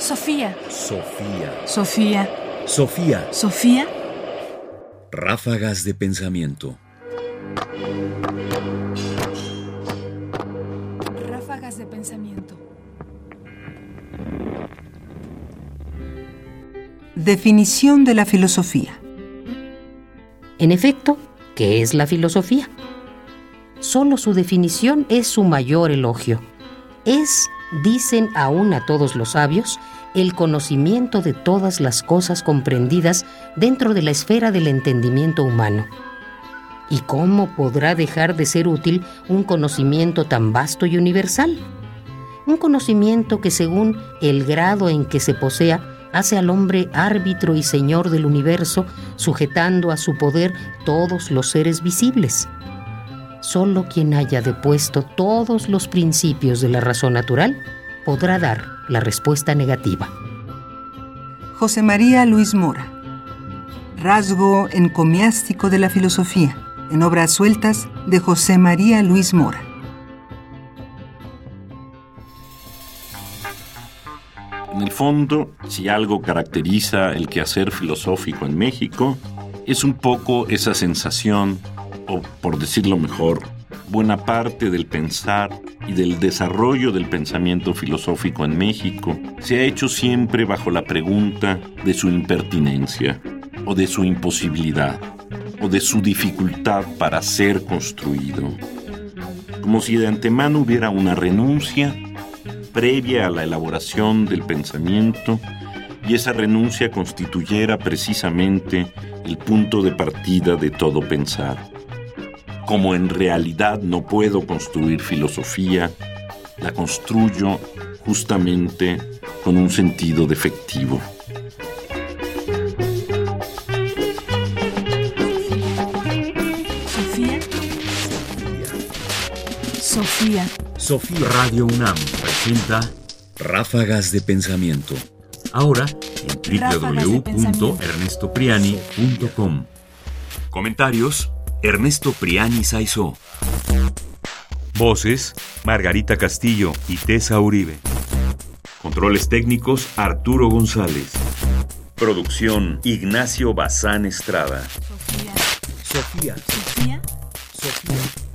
Sofía. Sofía. Sofía. Sofía. Sofía. Ráfagas de pensamiento. Ráfagas de pensamiento. Definición de la filosofía. En efecto, ¿qué es la filosofía? Solo su definición es su mayor elogio. Es, dicen aún a todos los sabios, el conocimiento de todas las cosas comprendidas dentro de la esfera del entendimiento humano. ¿Y cómo podrá dejar de ser útil un conocimiento tan vasto y universal? Un conocimiento que según el grado en que se posea, hace al hombre árbitro y señor del universo, sujetando a su poder todos los seres visibles. Solo quien haya depuesto todos los principios de la razón natural podrá dar la respuesta negativa. José María Luis Mora. Rasgo encomiástico de la filosofía, en obras sueltas de José María Luis Mora. En el fondo, si algo caracteriza el quehacer filosófico en México, es un poco esa sensación, o por decirlo mejor, buena parte del pensar y del desarrollo del pensamiento filosófico en México se ha hecho siempre bajo la pregunta de su impertinencia, o de su imposibilidad, o de su dificultad para ser construido. Como si de antemano hubiera una renuncia previa a la elaboración del pensamiento y esa renuncia constituyera precisamente el punto de partida de todo pensar. Como en realidad no puedo construir filosofía, la construyo justamente con un sentido defectivo. Sofía. Sofía. Sofía Radio UNAM presenta Ráfagas de pensamiento. Ahora en www.ernestopriani.com. Comentarios: Ernesto Priani Saizó. Voces: Margarita Castillo y Tessa Uribe. Controles técnicos: Arturo González. Producción: Ignacio Bazán Estrada. Sofía. Sofía. Sofía. Sofía.